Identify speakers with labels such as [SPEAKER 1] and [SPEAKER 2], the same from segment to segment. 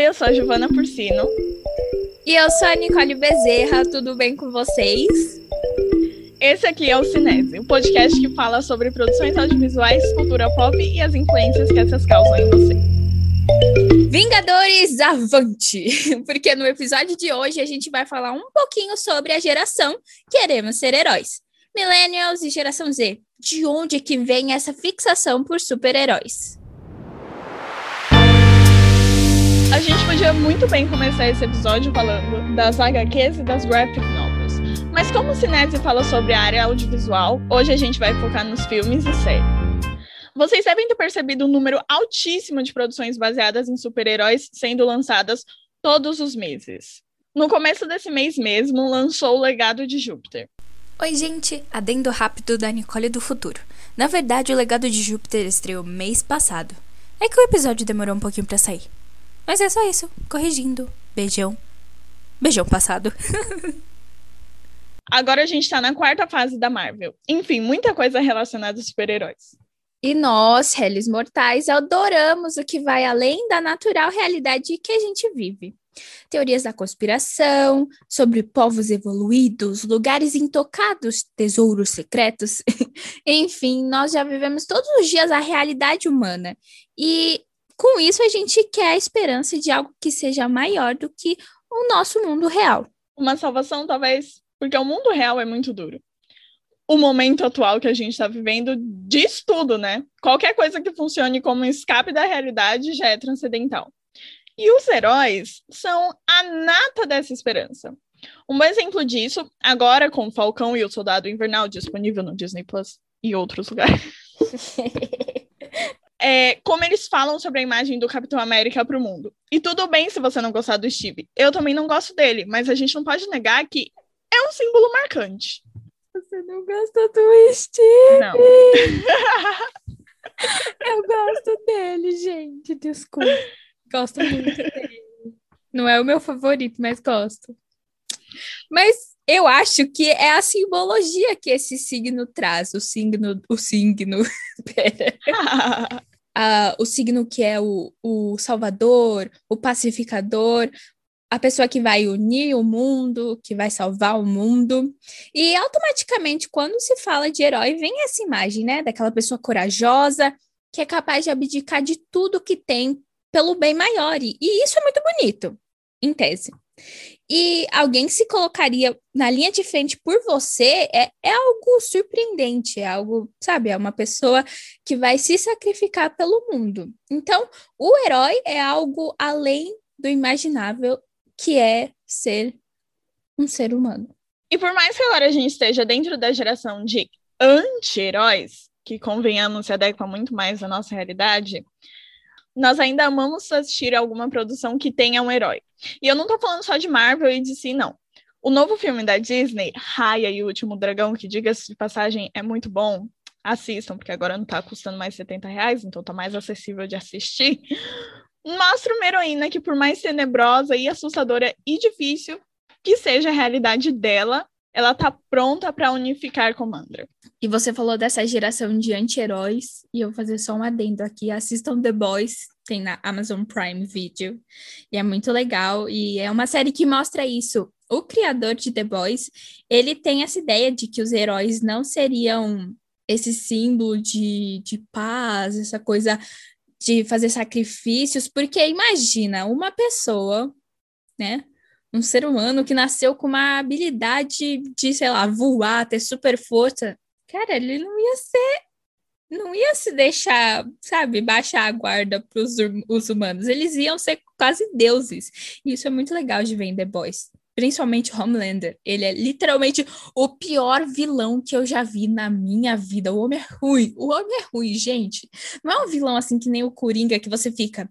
[SPEAKER 1] Oi, eu sou a Giovana Porcino.
[SPEAKER 2] E eu sou a Nicole Bezerra, tudo bem com vocês?
[SPEAKER 1] Esse aqui é o Cinese, o um podcast que fala sobre produções audiovisuais, cultura pop e as influências que essas causam em você.
[SPEAKER 2] Vingadores Avante! Porque no episódio de hoje a gente vai falar um pouquinho sobre a geração Queremos Ser Heróis. Millennials e geração Z, de onde que vem essa fixação por super-heróis?
[SPEAKER 1] A gente podia muito bem começar esse episódio falando das HQs e das graphic novels. Mas como o Cinese fala sobre a área audiovisual, hoje a gente vai focar nos filmes e séries. Vocês devem ter percebido um número altíssimo de produções baseadas em super-heróis sendo lançadas todos os meses. No começo desse mês mesmo, lançou o Legado de Júpiter.
[SPEAKER 2] Oi, gente! Adendo rápido da Nicole do futuro. Na verdade, o Legado de Júpiter estreou mês passado. É que o episódio demorou um pouquinho para sair. Mas é só isso. Corrigindo. Beijão. Beijão passado.
[SPEAKER 1] Agora a gente tá na quarta fase da Marvel. Enfim, muita coisa relacionada a super-heróis.
[SPEAKER 2] E nós, réis mortais, adoramos o que vai além da natural realidade que a gente vive. Teorias da conspiração, sobre povos evoluídos, lugares intocados, tesouros secretos. Enfim, nós já vivemos todos os dias a realidade humana. E com isso, a gente quer a esperança de algo que seja maior do que o nosso mundo real.
[SPEAKER 1] Uma salvação, talvez, porque o mundo real é muito duro. O momento atual que a gente está vivendo diz tudo, né? Qualquer coisa que funcione como escape da realidade já é transcendental. E os heróis são a nata dessa esperança. Um bom exemplo disso, agora com o Falcão e o Soldado Invernal disponível no Disney Plus e outros lugares. é, como eles falam sobre a imagem do Capitão América para o mundo. E tudo bem se você não gostar do Steve. Eu também não gosto dele, mas a gente não pode negar que é um símbolo marcante.
[SPEAKER 2] Você não gosta do Steve?
[SPEAKER 1] Não.
[SPEAKER 2] Eu gosto dele, gente. Desculpa. Gosto muito dele. Não é o meu favorito, mas gosto. Mas eu acho que é a simbologia que esse signo traz. O signo. O signo. Pera. o signo que é o, o salvador, o pacificador, a pessoa que vai unir o mundo, que vai salvar o mundo. E automaticamente, quando se fala de herói, vem essa imagem, né? Daquela pessoa corajosa, que é capaz de abdicar de tudo que tem pelo bem maior. E isso é muito bonito, em tese. E alguém se colocaria na linha de frente por você é, é algo surpreendente, é algo, sabe, é uma pessoa que vai se sacrificar pelo mundo. Então, o herói é algo além do imaginável que é ser um ser humano.
[SPEAKER 1] E por mais que agora a gente esteja dentro da geração de anti-heróis, que convenhamos se adequa muito mais à nossa realidade, nós ainda amamos assistir alguma produção que tenha um herói. E eu não tô falando só de Marvel e de si, não. O novo filme da Disney, Raya e o Último Dragão, que diga-se de passagem, é muito bom. Assistam, porque agora não tá custando mais 70 reais, então tá mais acessível de assistir. Mostra uma heroína que, por mais tenebrosa e assustadora e difícil que seja a realidade dela, ela tá pronta para unificar Comandra.
[SPEAKER 2] E você falou dessa geração de anti-heróis, e eu vou fazer só um adendo aqui. Assistam The Boys, tem na Amazon Prime Video, e é muito legal. E é uma série que mostra isso. O criador de The Boys, ele tem essa ideia de que os heróis não seriam esse símbolo de, de paz, essa coisa de fazer sacrifícios, porque imagina uma pessoa, né? Um ser humano que nasceu com uma habilidade de, sei lá, voar, ter super força, cara, ele não ia ser. Não ia se deixar, sabe, baixar a guarda para os humanos. Eles iam ser quase deuses. E isso é muito legal de ver em The Boys. Principalmente Homelander. Ele é literalmente o pior vilão que eu já vi na minha vida. O homem é ruim. O homem é ruim, gente. Não é um vilão assim que nem o Coringa que você fica.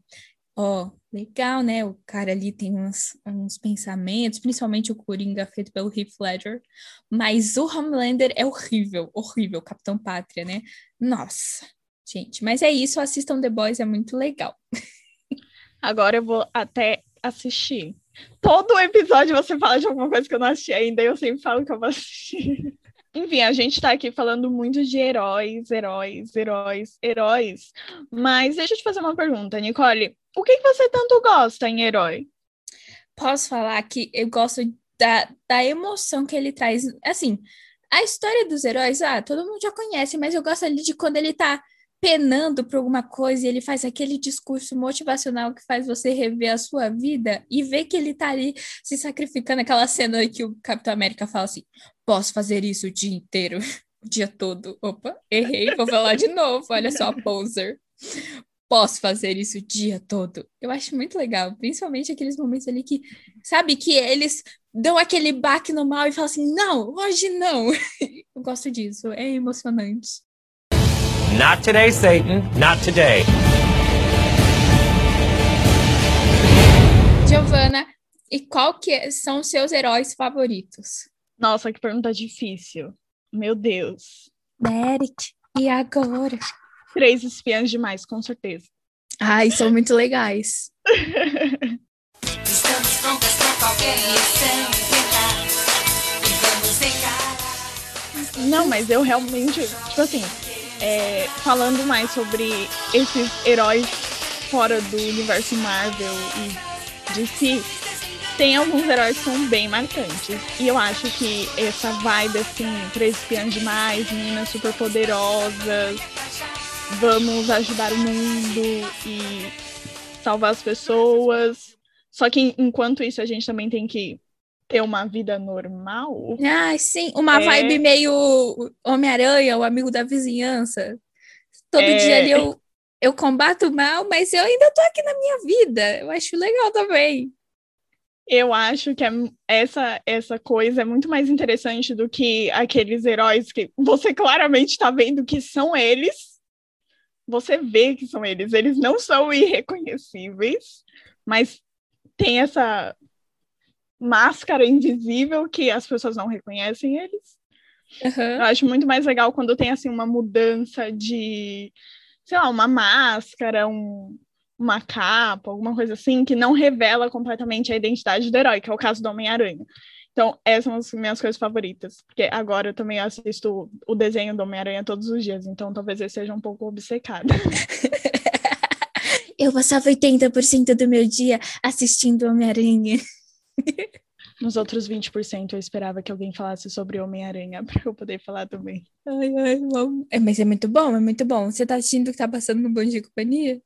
[SPEAKER 2] Ó, oh, legal, né? O cara ali tem uns, uns pensamentos, principalmente o Coringa feito pelo Heath Ledger, mas o Homelander é horrível, horrível, Capitão Pátria, né? Nossa, gente, mas é isso, assistam The Boys, é muito legal.
[SPEAKER 1] Agora eu vou até assistir. Todo episódio você fala de alguma coisa que eu não assisti ainda, e eu sempre falo que eu vou assistir. Enfim, a gente tá aqui falando muito de heróis, heróis, heróis, heróis. Mas deixa eu te fazer uma pergunta, Nicole. O que, você tanto gosta em herói?
[SPEAKER 2] Posso falar que eu gosto da, da emoção que ele traz. Assim, a história dos heróis, ah, todo mundo já conhece, mas eu gosto ali de quando ele tá penando por alguma coisa e ele faz aquele discurso motivacional que faz você rever a sua vida e ver que ele tá ali se sacrificando, aquela cena que o Capitão América fala assim: posso fazer isso o dia inteiro, o dia todo. Opa, errei, vou falar de novo, olha só, poser. Posso fazer isso o dia todo. Eu acho muito legal, principalmente aqueles momentos ali que, sabe, que eles dão aquele baque no mal e falam assim: não, hoje não. Eu gosto disso, é emocionante.
[SPEAKER 3] Not today, Satan. Not today.
[SPEAKER 2] Giovana, e qual que são os seus heróis favoritos?
[SPEAKER 1] Nossa, que pergunta difícil. Meu Deus.
[SPEAKER 2] Derek, e agora?
[SPEAKER 1] Três espiãs demais, com certeza.
[SPEAKER 2] Ai, são muito legais.
[SPEAKER 4] Estamos prontas pra qualquer. E.
[SPEAKER 1] Não, mas eu realmente, tipo assim, é, falando mais sobre esses heróis fora do universo Marvel e DC, tem alguns heróis que são bem marcantes. E eu acho que essa vibe, assim, três espiãs demais, meninas super poderosas, vamos ajudar o mundo e salvar as pessoas. Só que enquanto isso, a gente também tem que ter uma vida normal.
[SPEAKER 2] Ah, sim, uma
[SPEAKER 1] É.
[SPEAKER 2] vibe meio Homem-Aranha, o amigo da vizinhança. Todo
[SPEAKER 1] É.
[SPEAKER 2] dia ali eu, eu combato o mal, mas eu ainda tô aqui na minha vida. Eu acho legal também.
[SPEAKER 1] Eu acho que é- essa, essa coisa é muito mais interessante do que aqueles heróis que você claramente está vendo que são eles. Você vê que são eles. Eles não são irreconhecíveis, mas tem essa máscara invisível que as pessoas não reconhecem eles.
[SPEAKER 2] Aham.
[SPEAKER 1] Eu acho muito mais legal quando tem assim uma mudança de, sei lá, uma máscara, um, uma capa, alguma coisa assim, que não revela completamente a identidade do herói, que é o caso do Homem-Aranha. Então, essas são as minhas coisas favoritas, porque agora eu também assisto o desenho do Homem-Aranha todos os dias, então talvez eu seja um pouco obcecada.
[SPEAKER 2] Eu passava 80% do meu dia assistindo Homem-Aranha.
[SPEAKER 1] Nos outros 20% eu esperava que alguém falasse sobre Homem-Aranha para eu poder falar também.
[SPEAKER 2] Ai, ai, bom. É, mas é muito bom, é muito bom. Você tá assistindo o que tá passando no Bom Dia Companhia?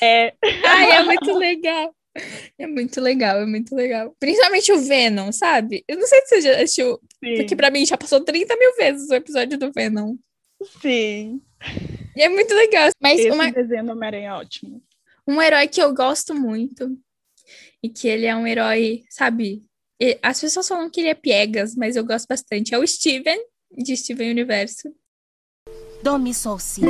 [SPEAKER 1] É,
[SPEAKER 2] Ai, é muito legal. É muito legal, é muito legal. Principalmente o Venom, sabe? Eu não sei se você já assistiu,
[SPEAKER 1] sim,
[SPEAKER 2] porque pra mim já passou 30 mil vezes o episódio do Venom.
[SPEAKER 1] sim.
[SPEAKER 2] E é muito legal. Mas
[SPEAKER 1] Esse
[SPEAKER 2] uma,
[SPEAKER 1] desenho do Homem-Aranha é ótimo.
[SPEAKER 2] um herói que eu gosto muito e que ele é um herói, sabe? E as pessoas falam que ele é piegas, mas eu gosto bastante. É o Steven, de Steven Universo.
[SPEAKER 5] Dó, mi, sol, si.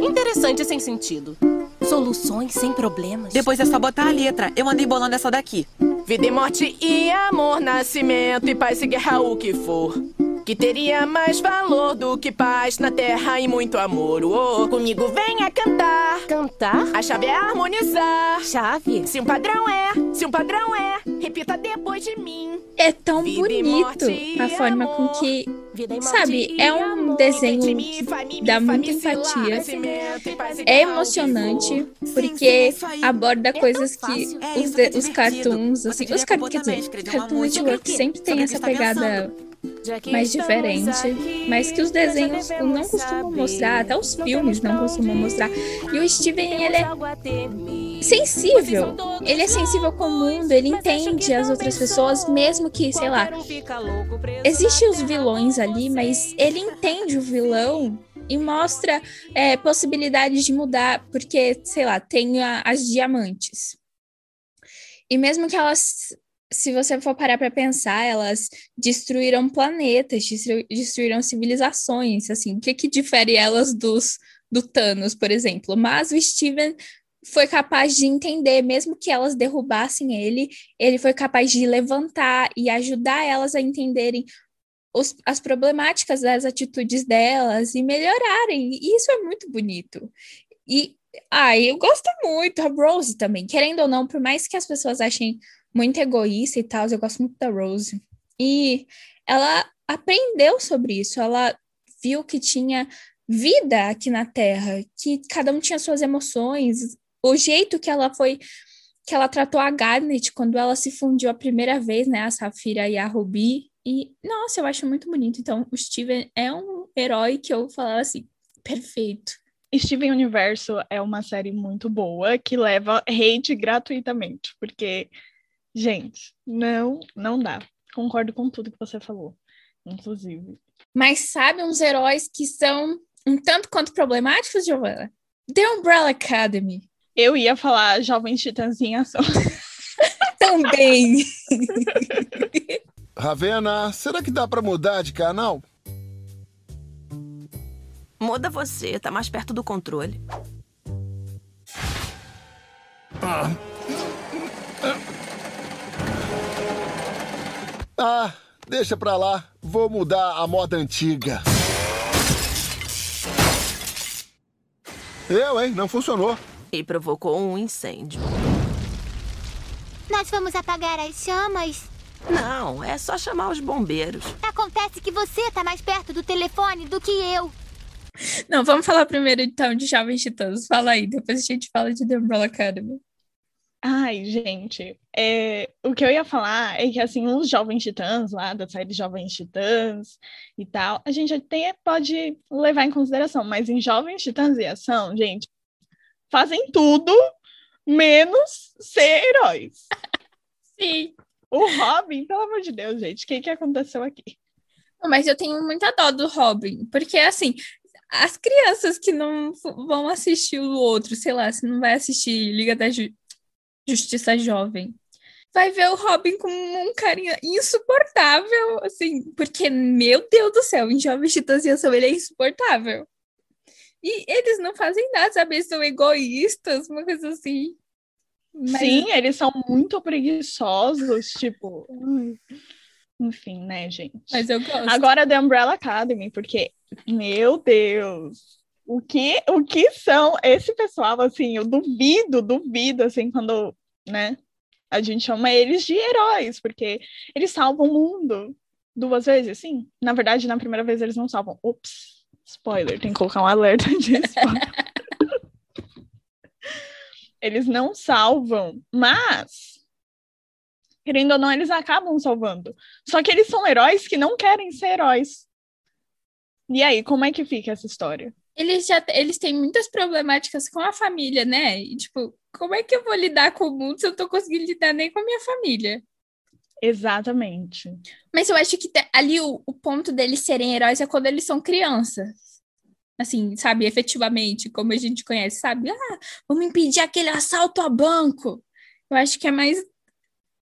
[SPEAKER 5] Interessante sem sentido. Soluções sem problemas.
[SPEAKER 6] Depois é só botar a letra. Eu andei bolando essa daqui.
[SPEAKER 7] Vida e morte e amor, nascimento e paz e guerra, o que for. Que teria mais valor do que paz na terra e muito amor. Oh, comigo venha cantar.
[SPEAKER 5] Cantar?
[SPEAKER 7] A chave é harmonizar.
[SPEAKER 5] Chave?
[SPEAKER 7] Se um padrão é, se um padrão é, repita depois de mim.
[SPEAKER 2] É tão
[SPEAKER 7] Vida
[SPEAKER 2] bonito a forma com
[SPEAKER 7] amor.
[SPEAKER 2] que
[SPEAKER 7] Vida e
[SPEAKER 2] Sabe, é um desenho
[SPEAKER 7] mi,
[SPEAKER 2] dá muita empatia. É
[SPEAKER 7] que
[SPEAKER 2] emocionante porque aborda coisas que.
[SPEAKER 6] É,
[SPEAKER 2] os,
[SPEAKER 6] que é
[SPEAKER 2] de- os
[SPEAKER 6] divertido.
[SPEAKER 2] cartoons, assim, os cartoons, dizer,
[SPEAKER 6] uma
[SPEAKER 2] Cartoon Network sempre tem essa
[SPEAKER 6] que
[SPEAKER 2] pegada
[SPEAKER 7] que
[SPEAKER 2] mais diferente, mas que os desenhos não costumam mostrar, até os filmes não costumam mostrar. E o Steven, ele é sensível. Ele é sensível com o mundo, ele entende as outras pessoas, mesmo que, sei lá, Existem os vilões ali, mas ele entende o vilão e mostra é, possibilidades de mudar, porque, sei lá, tem a- as diamantes. E mesmo que elas, se você for parar para pensar, elas destruíram planetas, destru- destruíram civilizações, assim, o que que difere elas dos do Thanos, por exemplo? Mas o Steven foi capaz de entender, mesmo que elas derrubassem ele, ele foi capaz de levantar e ajudar elas a entenderem os- as problemáticas das atitudes delas e melhorarem. E isso é muito bonito. E ah, eu gosto muito, a Rose também. Querendo ou não, por mais que as pessoas achem muito egoísta e tal, eu gosto muito da Rose. E ela aprendeu sobre isso, ela viu que tinha vida aqui na Terra, que cada um tinha suas emoções, o jeito que ela foi, que ela tratou a Garnet quando ela se fundiu a primeira vez, né? A Safira e a Ruby. E, nossa, eu acho muito bonito. Então, o Steven é um herói que eu falava assim, perfeito.
[SPEAKER 1] Steven Universo é uma série muito boa que leva hate gratuitamente, porque, gente, não, não dá. Concordo com tudo que você falou, inclusive.
[SPEAKER 2] Mas sabe uns heróis que são um tanto quanto problemáticos, Giovanna? The Umbrella Academy.
[SPEAKER 1] Eu ia falar Jovem Titãs em Ação.
[SPEAKER 2] Também.
[SPEAKER 8] Ravena, será que dá pra mudar de canal?
[SPEAKER 6] Muda você, tá mais perto do controle.
[SPEAKER 8] Ah, deixa pra lá. Vou mudar a moda antiga. Eu, hein? Não funcionou.
[SPEAKER 6] E provocou um incêndio.
[SPEAKER 9] Nós vamos apagar as chamas.
[SPEAKER 6] Não, é só chamar os bombeiros.
[SPEAKER 9] Acontece que você tá mais perto do telefone do que eu.
[SPEAKER 2] Não, vamos falar primeiro então de Jovens Titãs. Fala aí, depois a gente fala de The Umbrella Academy.
[SPEAKER 1] Ai, gente, é, o que eu ia falar é que, assim, os Jovens Titãs, lá da série Jovens Titãs e tal, a gente até pode levar em consideração, mas em Jovens Titãs e Ação, gente, fazem tudo menos ser heróis.
[SPEAKER 2] Sim.
[SPEAKER 1] O Robin, pelo amor de Deus, gente, o que, que aconteceu aqui?
[SPEAKER 2] Mas eu tenho muita dó do Robin, porque assim, as crianças que não vão assistir o outro, sei lá, se não vai assistir Liga da Ju- Justiça Jovem, vai ver o Robin com um carinha insuportável, assim, porque, meu Deus do céu, em Jovens Titãs e Ação ele é insuportável. E eles não fazem nada, sabe? Eles são egoístas, uma coisa assim. Mas-
[SPEAKER 1] Sim, eles são muito preguiçosos, tipo. Enfim, né, gente?
[SPEAKER 2] Mas eu gosto.
[SPEAKER 1] Agora The Umbrella Academy, porque, meu Deus, o que, o que são esse pessoal, assim, eu duvido, duvido, assim, quando, né, a gente chama eles de heróis, porque eles salvam o mundo duas vezes, sim. Na verdade, na primeira vez eles não salvam. Ups, spoiler, tem que colocar um alerta de spoiler. eles não salvam, mas querendo ou não, eles acabam salvando. Só que eles são heróis que não querem ser heróis. E aí, como é que fica essa história?
[SPEAKER 2] Eles já eles têm muitas problemáticas com a família, né? E, tipo, como é que eu vou lidar com o mundo se eu não tô conseguindo lidar nem com a minha família?
[SPEAKER 1] Exatamente.
[SPEAKER 2] Mas eu acho que ali o, o ponto deles serem heróis é quando eles são crianças. Assim, sabe, efetivamente, como a gente conhece, sabe? Ah, vamos impedir aquele assalto a banco. Eu acho que é mais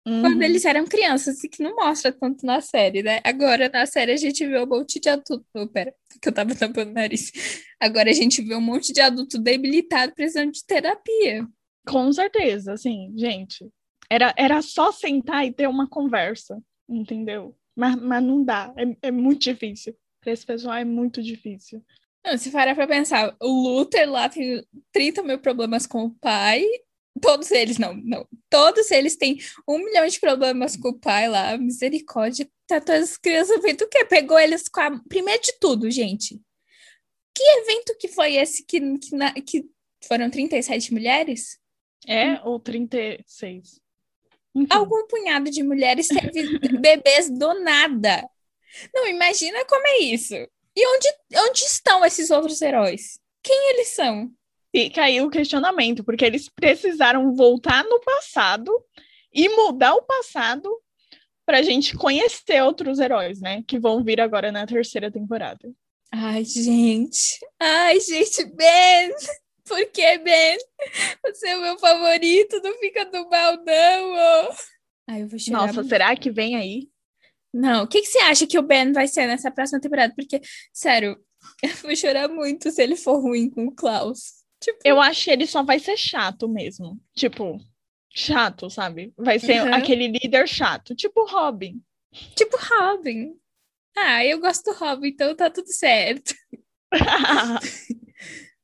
[SPEAKER 2] quando
[SPEAKER 1] Uhum.
[SPEAKER 2] eles eram crianças, e que não mostra tanto na série, né? Agora, na série, a gente vê um monte de adulto. Oh, pera, que eu tava tampando o nariz. Agora a gente vê um monte de adulto debilitado precisando de terapia.
[SPEAKER 1] Com certeza, assim, gente. Era, era só sentar e ter uma conversa, entendeu? Mas, mas não dá, é, é muito difícil. Para esse pessoal é muito difícil.
[SPEAKER 2] Não, se parar pra pensar, o Luther lá tem 30 mil problemas com o pai. Todos eles, não, não. Todos eles têm um milhão de problemas com o pai lá. Misericórdia. Tá todas as crianças feito o quê? Pegou eles com a... Primeiro de tudo, gente. Que evento que foi esse que, que, na- que foram 37 mulheres?
[SPEAKER 1] É, ou 36. Enfim.
[SPEAKER 2] Algum punhado de mulheres teve bebês do nada. Não, imagina como é isso. E onde, onde estão esses outros heróis? Quem eles são?
[SPEAKER 1] Fica aí o questionamento, porque eles precisaram voltar no passado e mudar o passado para a gente conhecer outros heróis, né? Que vão vir agora na terceira temporada.
[SPEAKER 2] Ai, gente. Ai, gente, Ben. Por que, Ben? Você é o meu favorito. Não fica do mal, não. ô. Ai, eu vou chorar.
[SPEAKER 1] Nossa,
[SPEAKER 2] muito.
[SPEAKER 1] será que vem aí?
[SPEAKER 2] Não, o que, que você acha que o Ben vai ser nessa próxima temporada? Porque, sério, eu vou chorar muito se ele for ruim com o Klaus. Tipo,
[SPEAKER 1] Eu acho que ele só vai ser chato mesmo. Tipo, chato, sabe? Vai ser
[SPEAKER 2] Uhum.
[SPEAKER 1] aquele líder chato, tipo Robin.
[SPEAKER 2] tipo Robin. Ah, eu gosto do Robin, então tá tudo certo.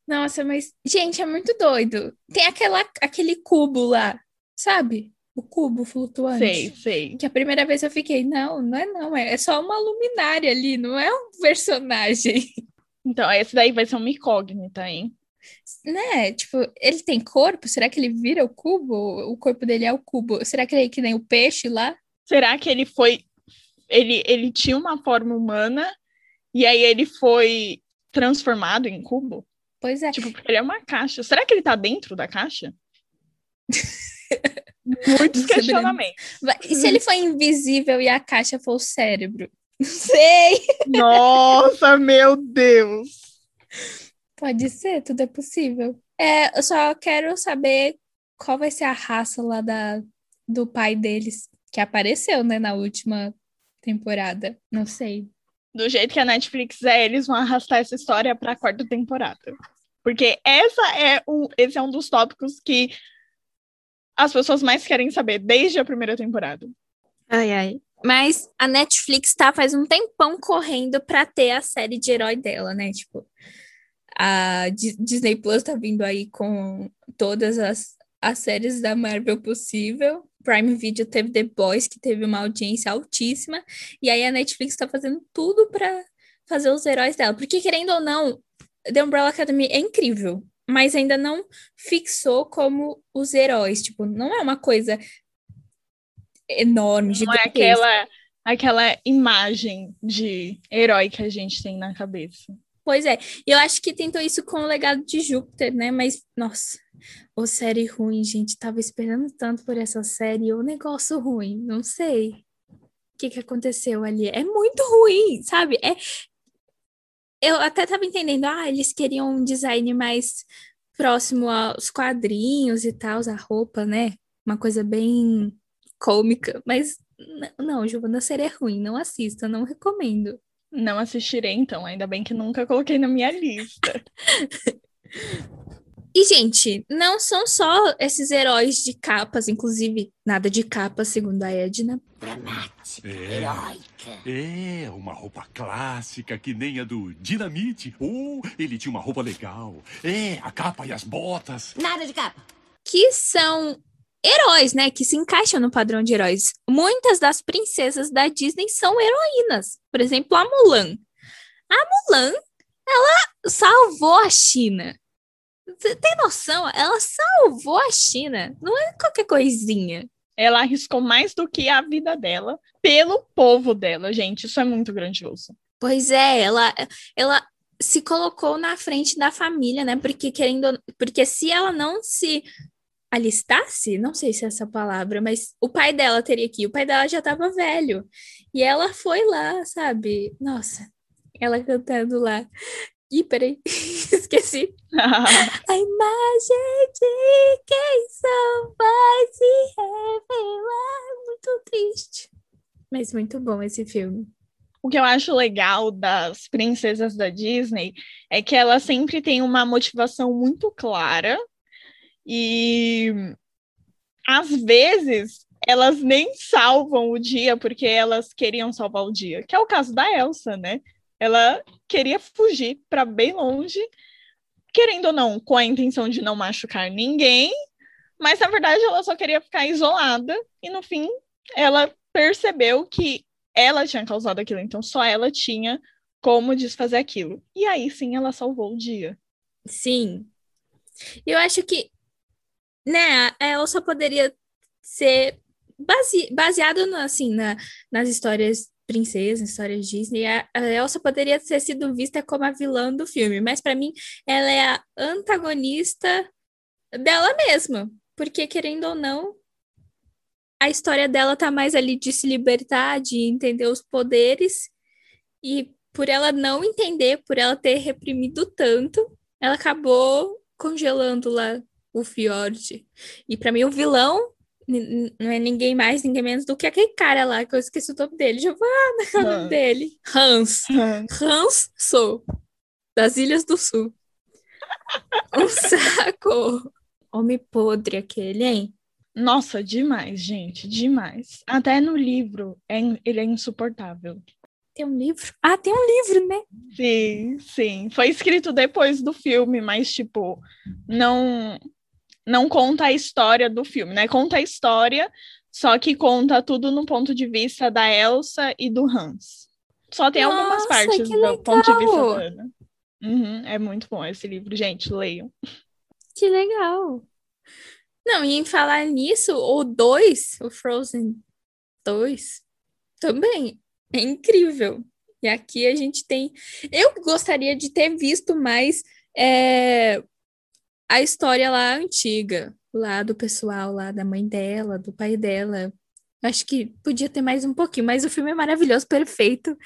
[SPEAKER 2] Nossa, mas, gente, é muito doido. Tem aquela, aquele cubo lá, sabe? O cubo flutuante.
[SPEAKER 1] sei, sei.
[SPEAKER 2] Que a primeira vez eu fiquei, não, não é não, é, é só uma luminária ali, não é um personagem.
[SPEAKER 1] Então, esse daí vai ser uma incógnita, hein?
[SPEAKER 2] Né? Tipo, ele tem corpo? Será que ele vira o cubo? O corpo dele é o cubo. Será que ele é que nem o peixe lá?
[SPEAKER 1] Será que ele foi. Ele, ele tinha uma forma humana e aí ele foi transformado em cubo?
[SPEAKER 2] Pois é.
[SPEAKER 1] Tipo, porque ele é uma caixa. Será que ele tá dentro da caixa? Muitos questionamentos.
[SPEAKER 2] E se ele for invisível e a caixa for o cérebro? Não sei.
[SPEAKER 1] Nossa, meu Deus!
[SPEAKER 2] Pode ser, tudo é possível. É, eu só quero saber qual vai ser a raça lá da, do pai deles, que apareceu, né, na última temporada. Não sei.
[SPEAKER 1] Do jeito que a Netflix é, eles vão arrastar essa história pra quarta temporada. Porque essa é um, esse é um dos tópicos que as pessoas mais querem saber desde a primeira temporada.
[SPEAKER 2] Ai, ai. Mas a Netflix tá faz um tempão correndo pra ter a série de herói dela, né? Tipo, a Di- Disney Plus tá vindo aí com todas as, as séries da Marvel possível. Prime Video teve The Boys, que teve uma audiência altíssima. E aí a Netflix tá fazendo tudo pra fazer os heróis dela. Porque, querendo ou não, The Umbrella Academy é incrível. Mas ainda não fixou como os heróis. Tipo, não é uma coisa enorme,
[SPEAKER 1] Não é
[SPEAKER 2] gigantesca.
[SPEAKER 1] aquela, aquela imagem de herói que a gente tem na cabeça.
[SPEAKER 2] Pois é, eu acho que tentou isso com o legado de Júpiter, né? Mas, nossa, ô série ruim, gente. Tava esperando tanto por essa série, o negócio ruim, não sei. O que que aconteceu ali? É muito ruim, sabe? É... Eu até tava entendendo, ah, eles queriam um design mais próximo aos quadrinhos e tal, a roupa, né? Uma coisa bem cômica, mas não, Giovana, a série é ruim, não assista, não recomendo.
[SPEAKER 1] Não assistirei, então. Ainda bem que nunca coloquei na minha lista.
[SPEAKER 2] E, gente, não são só esses heróis de capas, inclusive nada de capa, segundo a Edna.
[SPEAKER 4] Dramática,
[SPEAKER 10] É.
[SPEAKER 4] heróica.
[SPEAKER 10] É, uma roupa clássica que nem a do Dinamite. Oh, ele tinha uma roupa legal. É, a capa e as botas.
[SPEAKER 4] Nada de capa.
[SPEAKER 2] Que são heróis, né? Que se encaixam no padrão de heróis. Muitas das princesas da Disney são heroínas. Por exemplo, a Mulan. A Mulan, ela salvou a China. Você tem noção? Ela salvou a China. Não é qualquer coisinha.
[SPEAKER 1] Ela arriscou mais do que a vida dela pelo povo dela, gente. Isso é muito grandioso.
[SPEAKER 2] Pois é, ela, ela se colocou na frente da família, né? Porque querendo, porque se ela não se alistasse, não sei se é essa palavra, mas o pai dela teria que ir. O pai dela já estava velho. E ela foi lá, sabe? Nossa, ela cantando lá. Ih, peraí, esqueci. A imagem de quem só vai se revelar. Muito triste. Mas muito bom esse filme.
[SPEAKER 1] O que eu acho legal das princesas da Disney é que elas sempre têm uma motivação muito clara e às vezes elas nem salvam o dia porque elas queriam salvar o dia, que é o caso da Elsa, né? Ela queria fugir para bem longe, querendo ou não, com a intenção de não machucar ninguém, mas na verdade ela só queria ficar isolada e no fim ela percebeu que ela tinha causado aquilo, então só ela tinha como desfazer aquilo. E aí sim ela salvou o dia.
[SPEAKER 2] Sim. Eu acho que, né, a Elsa poderia ser base, baseado no, assim, na, nas histórias princesas, histórias Disney. A, a Elsa poderia ter sido vista como a vilã do filme, mas para mim ela é a antagonista dela mesma, porque querendo ou não, a história dela tá mais ali de se libertar, de entender os poderes e por ela não entender, por ela ter reprimido tanto, ela acabou congelando lá o Fjord. E pra mim o vilão não é ninguém mais, ninguém menos do que aquele cara lá, que eu esqueci o nome dele. Giovanna, é o nome
[SPEAKER 1] Hans.
[SPEAKER 2] dele? Hans. Hans Sou, das Ilhas do Sul. Um saco. Homem podre aquele, hein?
[SPEAKER 1] Nossa, demais, gente, demais. Até no livro é, ele é insuportável.
[SPEAKER 2] Tem um livro? Ah, tem um livro, né?
[SPEAKER 1] Sim, sim. Foi escrito depois do filme, mas tipo, não não conta a história do filme, né? Conta a história, só que conta tudo no ponto de vista da Elsa e do Hans. Só tem algumas
[SPEAKER 2] Nossa,
[SPEAKER 1] partes
[SPEAKER 2] que
[SPEAKER 1] do ponto de vista da Ana. Uhum, é muito bom esse livro, gente, leiam.
[SPEAKER 2] Que legal. Não, e em falar nisso, o 2, o Frozen 2, também é incrível. E aqui a gente tem. Eu gostaria de ter visto mais é, a história lá antiga, lá do pessoal, lá da mãe dela, do pai dela. Acho que podia ter mais um pouquinho, mas o filme é maravilhoso, perfeito.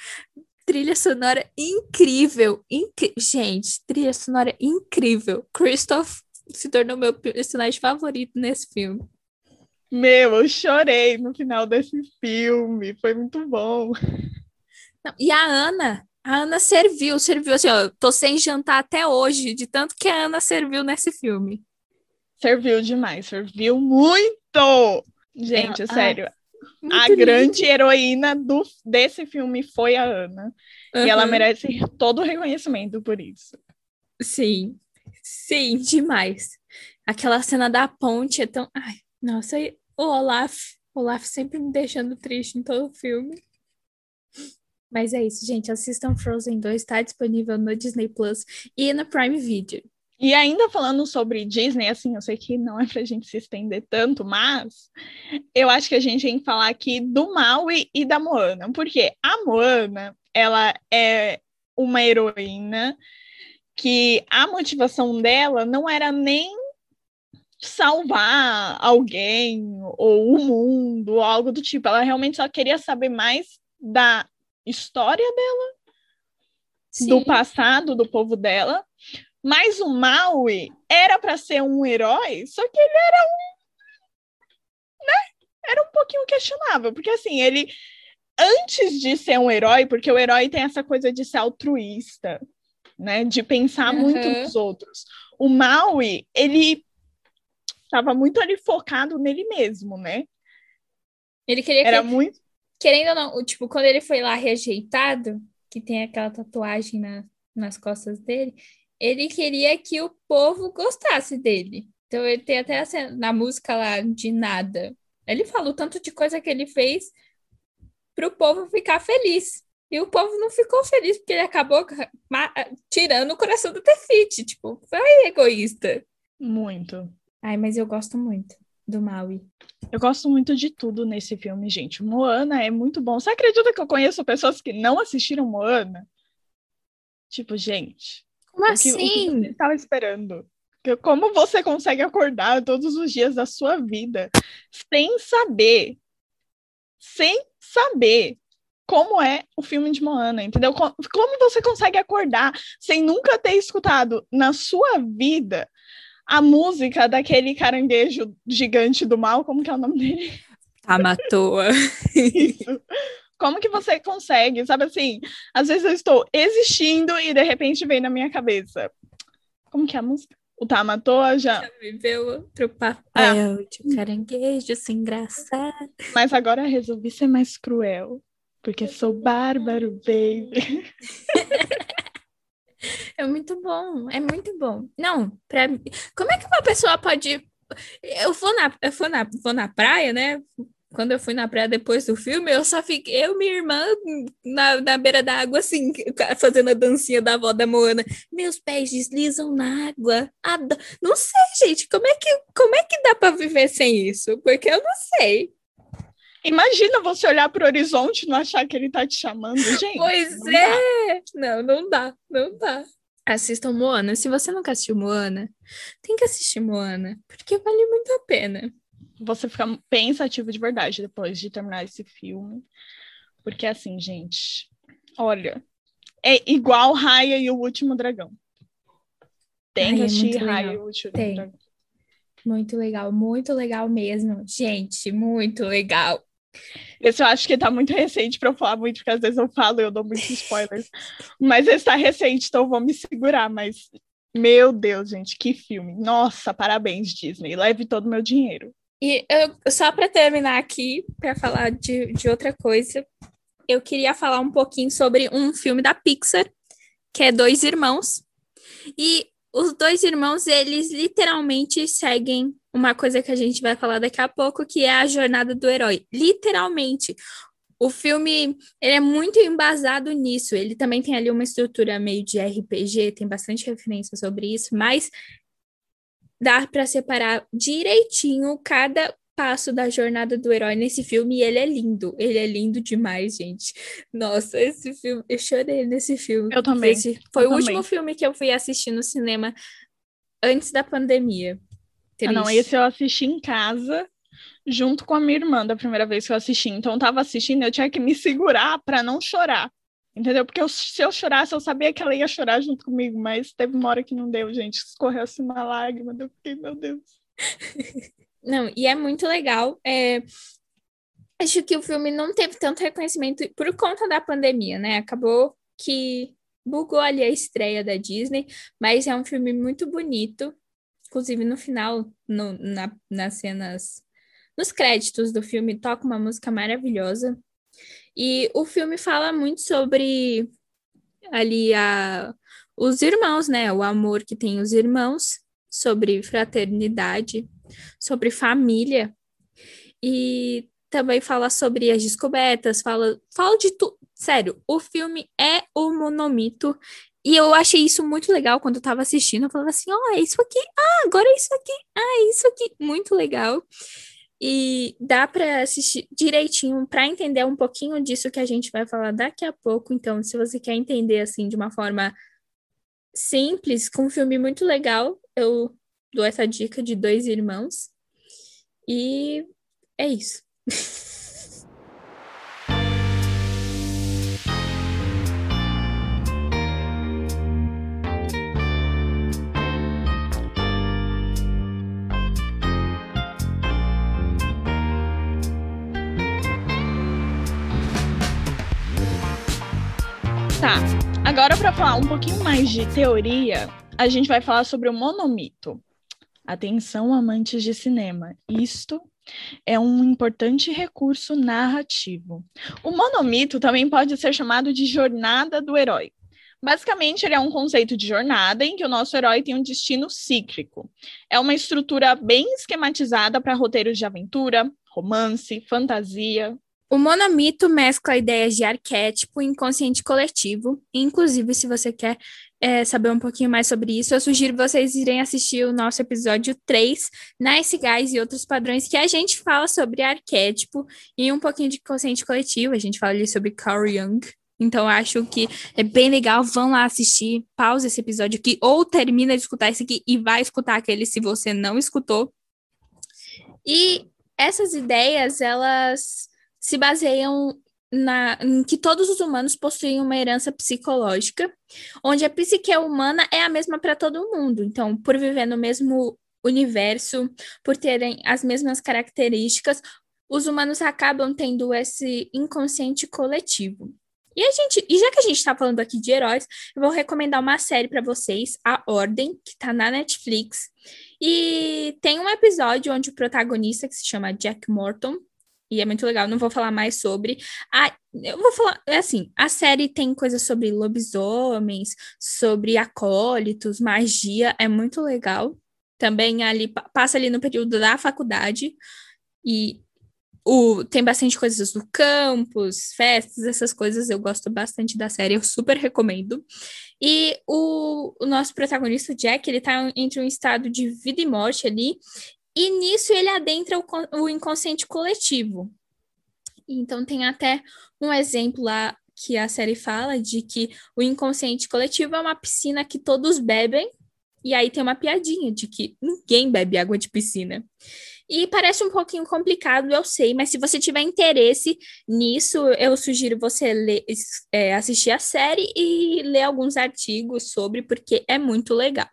[SPEAKER 2] Trilha sonora incrível. incri- Gente, trilha sonora incrível. Christoph se tornou meu personagem favorito nesse filme.
[SPEAKER 1] Meu, eu chorei no final desse filme, foi muito bom.
[SPEAKER 2] Não, e a Ana, a Ana serviu, serviu assim, ó, tô sem jantar até hoje, de tanto que a Ana serviu nesse filme.
[SPEAKER 1] Serviu demais, serviu muito! Gente,
[SPEAKER 2] É,
[SPEAKER 1] sério,
[SPEAKER 2] Muito
[SPEAKER 1] a
[SPEAKER 2] lindo.
[SPEAKER 1] grande heroína do, desse filme foi a Ana. E ela merece todo o reconhecimento por isso.
[SPEAKER 2] Sim, sim, demais. Aquela cena da ponte é tão. Ai, nossa, o Olaf, o Olaf sempre me deixando triste em todo o filme. Mas é isso, gente. Assistam Frozen 2, está disponível no Disney Plus e no Prime Video.
[SPEAKER 1] E ainda falando sobre Disney, assim, eu sei que não é pra gente se estender tanto, mas eu acho que a gente tem que falar aqui do Maui e da Moana, porque a Moana, ela é uma heroína que a motivação dela não era nem salvar alguém ou o mundo, ou algo do tipo, ela realmente só queria saber mais da história dela, do
[SPEAKER 2] Sim.
[SPEAKER 1] passado do povo dela. Mas o Maui era para ser um herói, só que ele era um, né? Era um pouquinho questionável, porque assim, ele antes de ser um herói, porque o herói tem essa coisa de ser altruísta, né, de pensar muito
[SPEAKER 2] Uhum.
[SPEAKER 1] nos outros. O Maui, ele estava muito ali focado nele mesmo, né?
[SPEAKER 2] Ele queria
[SPEAKER 1] Era
[SPEAKER 2] que,
[SPEAKER 1] muito
[SPEAKER 2] querendo ou não, tipo, quando ele foi lá rejeitado, que tem aquela tatuagem na- nas costas dele, ele queria que o povo gostasse dele. Então ele tem até na música lá de nada. Ele fala o tanto de coisa que ele fez para o povo ficar feliz. E o povo não ficou feliz porque ele acabou tirando o coração do Tefiti. Tipo, foi egoísta.
[SPEAKER 1] muito.
[SPEAKER 2] Ai, mas eu gosto muito do Maui.
[SPEAKER 1] Eu gosto muito de tudo nesse filme, gente. Moana é muito bom. Você acredita que eu conheço pessoas que não assistiram Moana? Tipo, gente,
[SPEAKER 2] Como
[SPEAKER 1] o que, o que você
[SPEAKER 2] assim?
[SPEAKER 1] estava esperando? Como você consegue acordar todos os dias da sua vida sem saber, sem saber como é o filme de Moana, entendeu? Co- Como você consegue acordar sem nunca ter escutado na sua vida a música daquele caranguejo gigante do mal? Como que é o nome dele?
[SPEAKER 2] Tá, matou.
[SPEAKER 1] Isso. Como que você consegue? Sabe assim, às vezes eu estou existindo e de repente vem na minha cabeça. Como que é a música? O Tamatoa já.
[SPEAKER 2] Viveu outro papel
[SPEAKER 1] Ah.
[SPEAKER 2] de um caranguejo sem engraçado.
[SPEAKER 1] Mas agora resolvi ser mais cruel. Porque sou bárbaro, baby.
[SPEAKER 2] É muito bom, é muito bom. Não, pra. Como é que uma pessoa pode. Eu vou na, eu vou na, vou na praia, né? Quando eu fui na praia depois do filme, eu só fiquei, eu e minha irmã na, na beira da água, assim, fazendo a dancinha da avó da Moana. Meus pés deslizam na água. Ado- Não sei, gente, como é, que, como é que dá pra viver sem isso? Porque eu não sei.
[SPEAKER 1] Imagina você olhar pro horizonte e não achar que ele tá te chamando, gente.
[SPEAKER 2] Pois
[SPEAKER 1] não dá.
[SPEAKER 2] é! Não, não dá, não dá. Assistam Moana. Se você nunca assistiu Moana, tem que assistir Moana, porque vale muito a pena.
[SPEAKER 1] Você fica pensativo de verdade depois de terminar esse filme. Porque assim, gente, olha, é igual Raya e o Último Dragão. Tem que
[SPEAKER 2] é
[SPEAKER 1] assistir Raya e o Último
[SPEAKER 2] Tem.
[SPEAKER 1] Dragão.
[SPEAKER 2] Muito legal, muito legal mesmo. Gente, muito legal.
[SPEAKER 1] Esse eu acho que tá muito recente pra eu falar muito, porque às vezes eu falo e eu dou muitos spoilers. Mas esse tá recente, então eu vou me segurar. Mas, meu Deus, gente, que filme. Nossa, parabéns, Disney. Leve todo o meu dinheiro.
[SPEAKER 2] E eu, só para terminar aqui, para falar de, de outra coisa, eu queria falar um pouquinho sobre um filme da Pixar, que é Dois Irmãos. E os dois irmãos, eles literalmente seguem uma coisa que a gente vai falar daqui a pouco, que é a jornada do herói. Literalmente. O filme, ele é muito embasado nisso. Ele também tem ali uma estrutura meio de RPG, tem bastante referência sobre isso, mas dá para separar direitinho cada passo da jornada do herói nesse filme e ele é lindo. Ele é lindo demais, gente. Nossa, esse filme, eu chorei nesse filme.
[SPEAKER 1] Eu também.
[SPEAKER 2] Esse foi
[SPEAKER 1] Eu
[SPEAKER 2] o último
[SPEAKER 1] também.
[SPEAKER 2] filme que eu fui assistir no cinema antes da pandemia.
[SPEAKER 1] Ah, não, esse eu assisti em casa, junto com a minha irmã, da primeira vez que eu assisti. Então, eu tava assistindo, eu tinha que me segurar para não chorar. Entendeu? Porque eu- se eu chorasse, eu sabia que ela ia chorar junto comigo, mas teve uma hora que não deu, gente. Escorreu assim uma lágrima. Eu fiquei, meu Deus.
[SPEAKER 2] Não, e é muito legal. É, Acho que o filme não teve tanto reconhecimento por conta da pandemia, né? Acabou que bugou ali a estreia da Disney, mas é um filme muito bonito. Inclusive, no final, no- na- nas cenas, nos créditos do filme, toca uma música maravilhosa. E o filme fala muito sobre ali a, os irmãos, né? O amor que tem os irmãos, sobre fraternidade, sobre família. E também fala sobre as descobertas, fala, fala de tudo. Sério, o filme é o monomito. E eu achei isso muito legal quando eu tava assistindo. Eu falava assim: ó, é isso aqui. Ah, agora é isso aqui. Ah, é isso aqui. Muito legal. E dá para assistir direitinho para entender um pouquinho disso que a gente vai falar daqui a pouco. Então, se você quer entender assim de uma forma simples, com um filme muito legal, eu dou essa dica de dois irmãos. E é isso.
[SPEAKER 1] Tá. Agora, para falar um pouquinho mais de teoria, a gente vai falar sobre o monomito. Atenção, amantes de cinema. Isto é um importante recurso narrativo. O monomito também pode ser chamado de jornada do herói. Basicamente, ele é um conceito de jornada em que o nosso herói tem um destino cíclico. É uma estrutura bem esquematizada para roteiros de aventura, romance, fantasia,
[SPEAKER 2] O monomito mescla ideias de arquétipo inconsciente coletivo. Inclusive, se você quer é, saber um pouquinho mais sobre isso, eu sugiro vocês irem assistir o nosso episódio 3, Nice Guys e outros padrões, que a gente fala sobre arquétipo e um pouquinho de inconsciente coletivo. A gente fala ali sobre Carl Jung. Então, acho que é bem legal. Vão lá assistir, pausa esse episódio aqui, ou termina de escutar esse aqui e vai escutar aquele se você não escutou. E essas ideias, elas se baseiam na, em que todos os humanos possuem uma herança psicológica, onde a psique humana é a mesma para todo mundo. Então, por viver no mesmo universo, por terem as mesmas características, os humanos acabam tendo esse inconsciente coletivo. E a gente, e já que a gente está falando aqui de heróis, eu vou recomendar uma série para vocês, A Ordem, que está na Netflix. E tem um episódio onde o protagonista, que se chama Jack Morton, e é muito legal, não vou falar mais sobre. A, eu vou falar, é assim, a série tem coisas sobre lobisomens, sobre acólitos, magia, é muito legal. Também ali, pa- passa ali no período da faculdade, e o, tem bastante coisas do campus, festas, essas coisas, eu gosto bastante da série, eu super recomendo. E o, o nosso protagonista, Jack, ele tá entre um estado de vida e morte ali, e nisso ele adentra o, o inconsciente coletivo. Então tem até um exemplo lá que a série fala de que o inconsciente coletivo é uma piscina que todos bebem, e aí tem uma piadinha de que ninguém bebe água de piscina. E parece um pouquinho complicado, eu sei, mas se você tiver interesse nisso, eu sugiro você ler, é, assistir a série e ler alguns artigos sobre, porque é muito legal.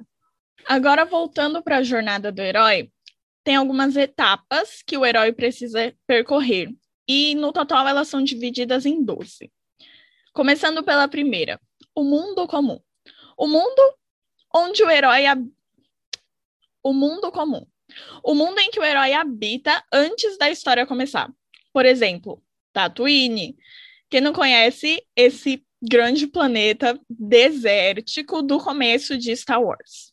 [SPEAKER 1] Agora, voltando para a jornada do herói, tem algumas etapas que o herói precisa percorrer. E no total elas são divididas em 12. Começando pela primeira, o mundo comum. O mundo onde o herói. hab- O mundo comum. O mundo em que o herói habita antes da história começar. Por exemplo, Tatooine. Quem não conhece esse grande planeta desértico do começo de Star Wars?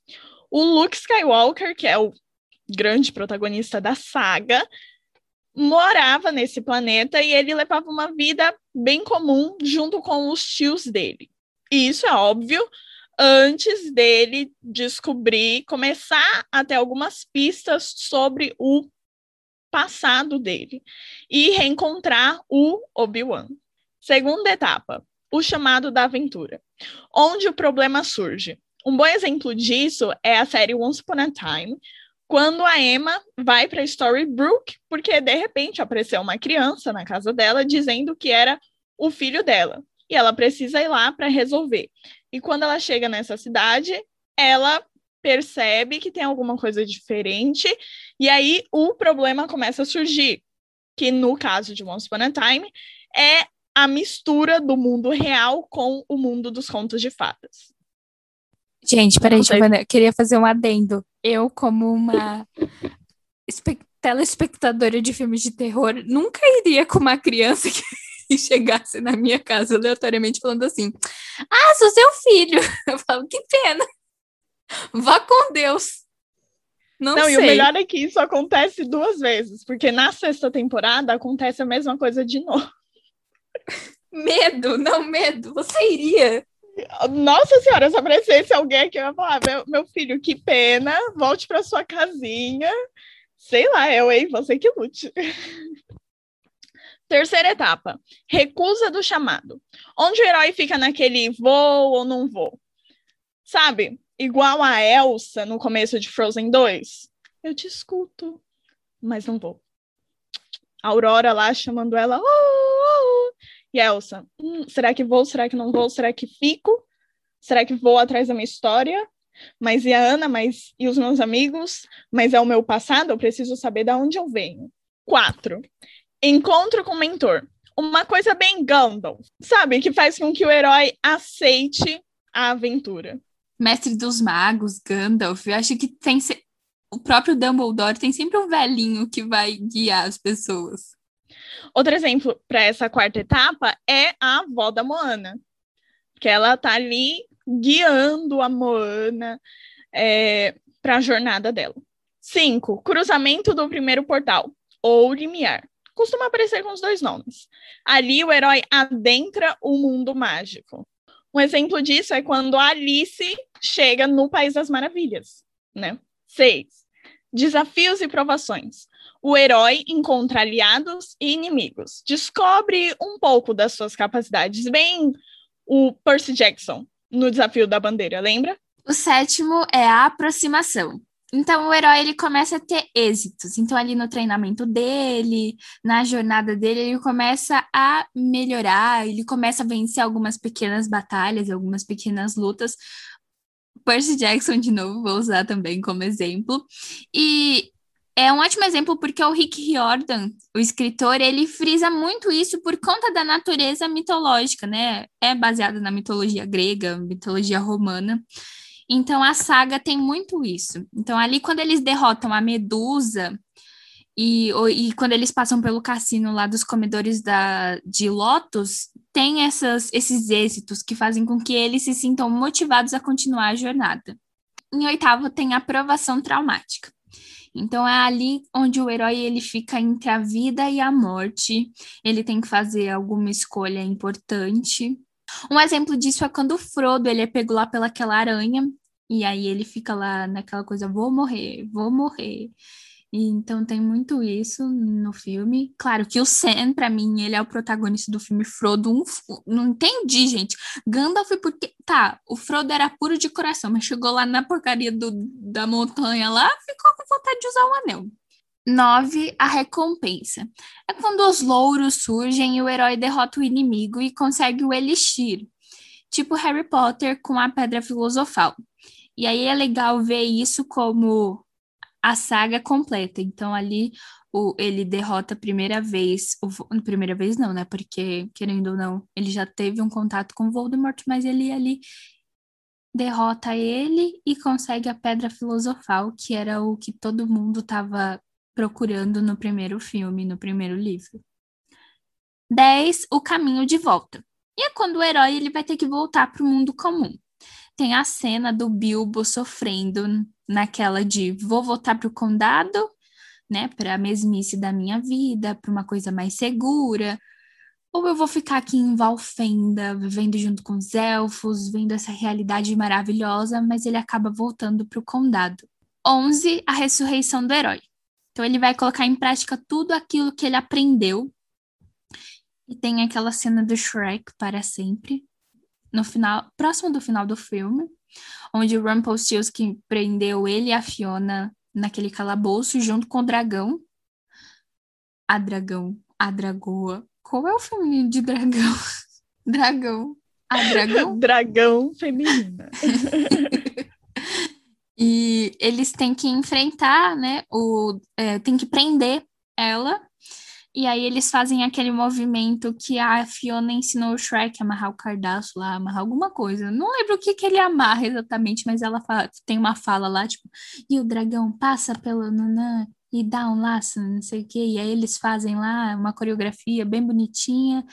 [SPEAKER 1] O Luke Skywalker, que é o grande protagonista da saga, morava nesse planeta e ele levava uma vida bem comum junto com os tios dele. E isso é óbvio antes dele descobrir, começar a ter algumas pistas sobre o passado dele e reencontrar o Obi-Wan. Segunda etapa, o chamado da aventura, onde o problema surge. Um bom exemplo disso é a série Once Upon a Time, quando a Emma vai para Storybrooke, porque de repente apareceu uma criança na casa dela dizendo que era o filho dela. E ela precisa ir lá para resolver. E quando ela chega nessa cidade, ela percebe que tem alguma coisa diferente, e aí o problema começa a surgir, que no caso de Once Upon a Time é a mistura do mundo real com o mundo dos contos de fadas.
[SPEAKER 2] Gente, peraí, Giovana, eu queria fazer um adendo. Eu, como uma espe- telespectadora de filmes de terror, nunca iria com uma criança que chegasse na minha casa aleatoriamente falando assim: Ah, sou seu filho. Eu falo, que pena. Vá com Deus. Não,
[SPEAKER 1] Não,
[SPEAKER 2] sei.
[SPEAKER 1] e o melhor é que isso acontece duas vezes, porque na sexta temporada acontece a mesma coisa de novo.
[SPEAKER 2] Medo, não medo. Você iria.
[SPEAKER 1] Nossa senhora, se aparecesse alguém aqui, eu ia falar, meu, meu filho, que pena, volte para sua casinha. Sei lá, eu, hein? Você que lute. Terceira etapa, recusa do chamado. Onde o herói fica naquele vou ou não vou. Sabe? Igual a Elsa no começo de Frozen 2. Eu te escuto, mas não vou. A Aurora lá chamando ela. "Oh, oh, oh." E Elsa, "Hum, será que vou? Será que não vou? Será que fico? Será que vou atrás da minha história? Mas e a Ana? Mas e os meus amigos? Mas é o meu passado? Eu preciso saber de onde eu venho. Quatro. Encontro com o mentor. Uma coisa bem Gandalf, sabe? Que faz com que o herói aceite a aventura.
[SPEAKER 2] Mestre dos Magos, Gandalf, eu acho que tem. se- O próprio Dumbledore tem sempre um velhinho que vai guiar as pessoas.
[SPEAKER 1] Outro exemplo para essa quarta etapa é a avó da Moana, que ela tá ali guiando a Moana para a jornada dela. Cinco, cruzamento do primeiro portal, ou limiar. Costuma aparecer com os dois nomes. Ali o herói adentra o mundo mágico. Um exemplo disso é quando a Alice chega no País das Maravilhas, né? Seis, desafios e provações. O herói encontra aliados e inimigos. Descobre um pouco das suas capacidades. Bem o Percy Jackson no Desafio da Bandeira, lembra?
[SPEAKER 2] O sétimo é a aproximação. Então, o herói ele começa a ter êxitos. Então, ali no treinamento dele, na jornada dele, ele começa a melhorar, ele começa a vencer algumas pequenas batalhas, algumas pequenas lutas. Percy Jackson, de novo, vou usar também como exemplo. E é um ótimo exemplo porque o Rick Riordan, o escritor, ele frisa muito isso por conta da natureza mitológica, né? É baseado na mitologia grega, mitologia romana. Então a saga tem muito isso. Então ali quando eles derrotam a Medusa e, e quando eles passam pelo cassino lá dos comedores da, de Lotus, tem essas, esses êxitos que fazem com que eles se sintam motivados a continuar a jornada. Em oitavo tem a aprovação traumática. Então é ali onde o herói ele fica entre a vida e a morte. Ele tem que fazer alguma escolha importante. Um exemplo disso é quando o Frodo ele é pego lá pelaquela aranha e aí ele fica lá naquela coisa vou morrer, vou morrer. Então tem muito isso no filme. Claro que o Sam, pra mim, ele é o protagonista do filme Frodo. Um não entendi, gente. Gandalf, porque. Tá, o Frodo era puro de coração, mas chegou lá na porcaria do, da montanha lá, ficou com vontade de usar o anel. Nove, a recompensa. É quando os louros surgem e o herói derrota o inimigo e consegue o elixir. Tipo Harry Potter com a pedra filosofal. E aí é legal ver isso como a saga completa. Então ali o, ele derrota a primeira vez, o, primeira vez não, né? Porque querendo ou não, ele já teve um contato com Voldemort, mas ele ali derrota ele e consegue a pedra filosofal, que era o que todo mundo estava procurando no primeiro filme, no primeiro livro. 10. O caminho de volta. E é quando o herói ele vai ter que voltar para o mundo comum. Tem a cena do Bilbo sofrendo naquela de vou voltar para o condado, né, para a mesmice da minha vida, para uma coisa mais segura, ou eu vou ficar aqui em Valfenda, vivendo junto com os elfos, vendo essa realidade maravilhosa, mas ele acaba voltando para o condado. 11. A ressurreição do herói. Então ele vai colocar em prática tudo aquilo que ele aprendeu. E tem aquela cena do Shrek para sempre, no final, próximo do final do filme, onde o Rumpelstiltskin prendeu ele e a Fiona naquele calabouço junto com o dragão. A dragão, a dragoa. Qual é o feminino de dragão? dragão. A dragão?
[SPEAKER 1] dragão feminina.
[SPEAKER 2] e eles têm que enfrentar, né? O, é, tem que prender ela. E aí eles fazem aquele movimento que a Fiona ensinou o Shrek amarrar o cardaço lá, amarrar alguma coisa. Não lembro o que, que ele amarra exatamente, mas ela fala, tem uma fala lá, tipo, e o dragão passa pelo nanã e dá um laço, não sei o quê. E aí eles fazem lá uma coreografia bem bonitinha.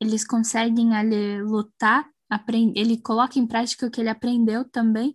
[SPEAKER 2] Eles conseguem ali lutar aprende, ele coloca em prática o que ele aprendeu também,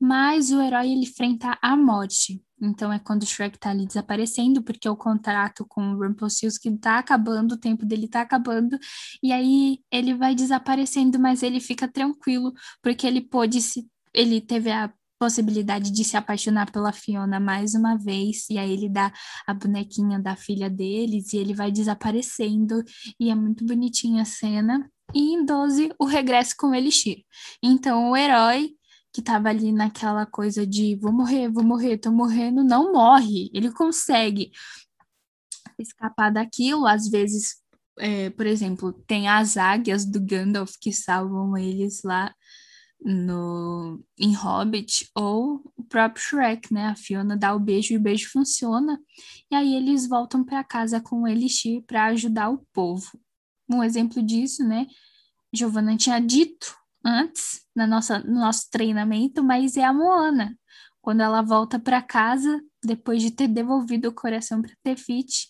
[SPEAKER 2] mas o herói ele enfrenta a morte. Então é quando o Shrek tá ali desaparecendo, porque o contrato com o Rumpelstiltskin tá acabando, o tempo dele tá acabando, e aí ele vai desaparecendo, mas ele fica tranquilo, porque ele pôde se ele teve a possibilidade de se apaixonar pela Fiona mais uma vez, e aí ele dá a bonequinha da filha deles e ele vai desaparecendo, e é muito bonitinha a cena. E em 12, o regresso com o Elixir. Então, o herói que estava ali naquela coisa de vou morrer, vou morrer, tô morrendo, não morre. Ele consegue escapar daquilo, às vezes, é, por exemplo, tem as águias do Gandalf que salvam eles lá no em Hobbit ou o próprio Shrek, né? A Fiona dá o beijo e o beijo funciona. E aí eles voltam para casa com o Elixir para ajudar o povo. Um exemplo disso, né? Giovanna tinha dito antes na nossa, no nosso treinamento, mas é a Moana. Quando ela volta para casa, depois de ter devolvido o coração para Tefiti,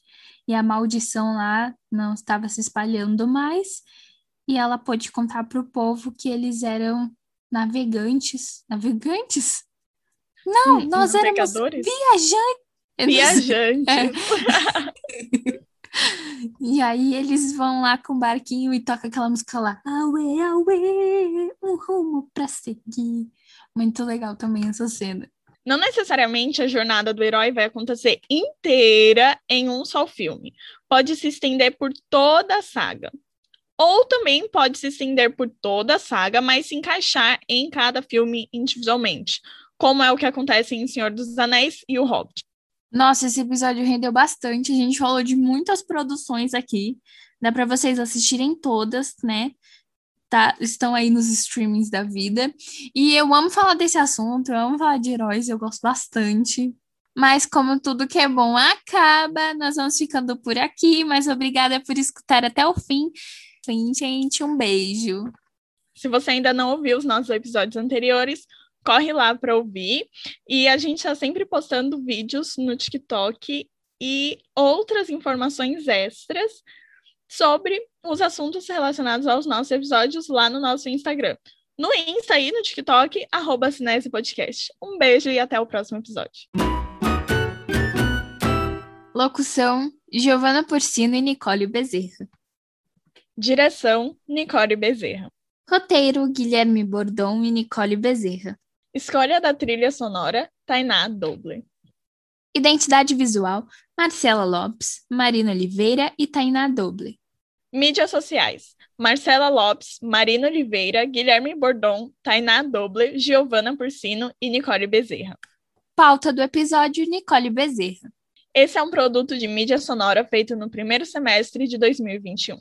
[SPEAKER 2] e a maldição lá não estava se espalhando mais, e ela pôde contar para o povo que eles eram navegantes. Navegantes? Não, nós éramos viajantes.
[SPEAKER 1] Viajante.
[SPEAKER 2] É. E aí eles vão lá com o barquinho e toca aquela música lá. Aue, aue, um rumo pra seguir. Muito legal também essa cena.
[SPEAKER 1] Não necessariamente a jornada do herói vai acontecer inteira em um só filme. Pode se estender por toda a saga. Ou também pode se estender por toda a saga, mas se encaixar em cada filme individualmente, como é o que acontece em Senhor dos Anéis e O Hobbit.
[SPEAKER 2] Nossa, esse episódio rendeu bastante. A gente falou de muitas produções aqui. Dá para vocês assistirem todas, né? Tá, estão aí nos streamings da vida. E eu amo falar desse assunto, eu amo falar de heróis, eu gosto bastante. Mas como tudo que é bom acaba, nós vamos ficando por aqui. Mas obrigada por escutar até o fim. Sim, gente, um beijo.
[SPEAKER 1] Se você ainda não ouviu os nossos episódios anteriores, corre lá para ouvir. E a gente está sempre postando vídeos no TikTok e outras informações extras sobre os assuntos relacionados aos nossos episódios lá no nosso Instagram. No Insta e no TikTok, arroba Cinese Podcast. Um beijo e até o próximo episódio.
[SPEAKER 2] Locução: Giovana Porcino e Nicole Bezerra.
[SPEAKER 1] Direção: Nicole Bezerra.
[SPEAKER 2] Roteiro: Guilherme Bordon e Nicole Bezerra.
[SPEAKER 1] Escolha da trilha sonora: Tainá Doble.
[SPEAKER 2] Identidade visual: Marcela Lopes, Marina Oliveira e Tainá Doble.
[SPEAKER 1] Mídias sociais: Marcela Lopes, Marina Oliveira, Guilherme Bordon, Tainá Doble, Giovana Porcino e Nicole Bezerra.
[SPEAKER 2] Pauta do episódio: Nicole Bezerra.
[SPEAKER 1] Esse é um produto de mídia sonora feito no primeiro semestre de 2021.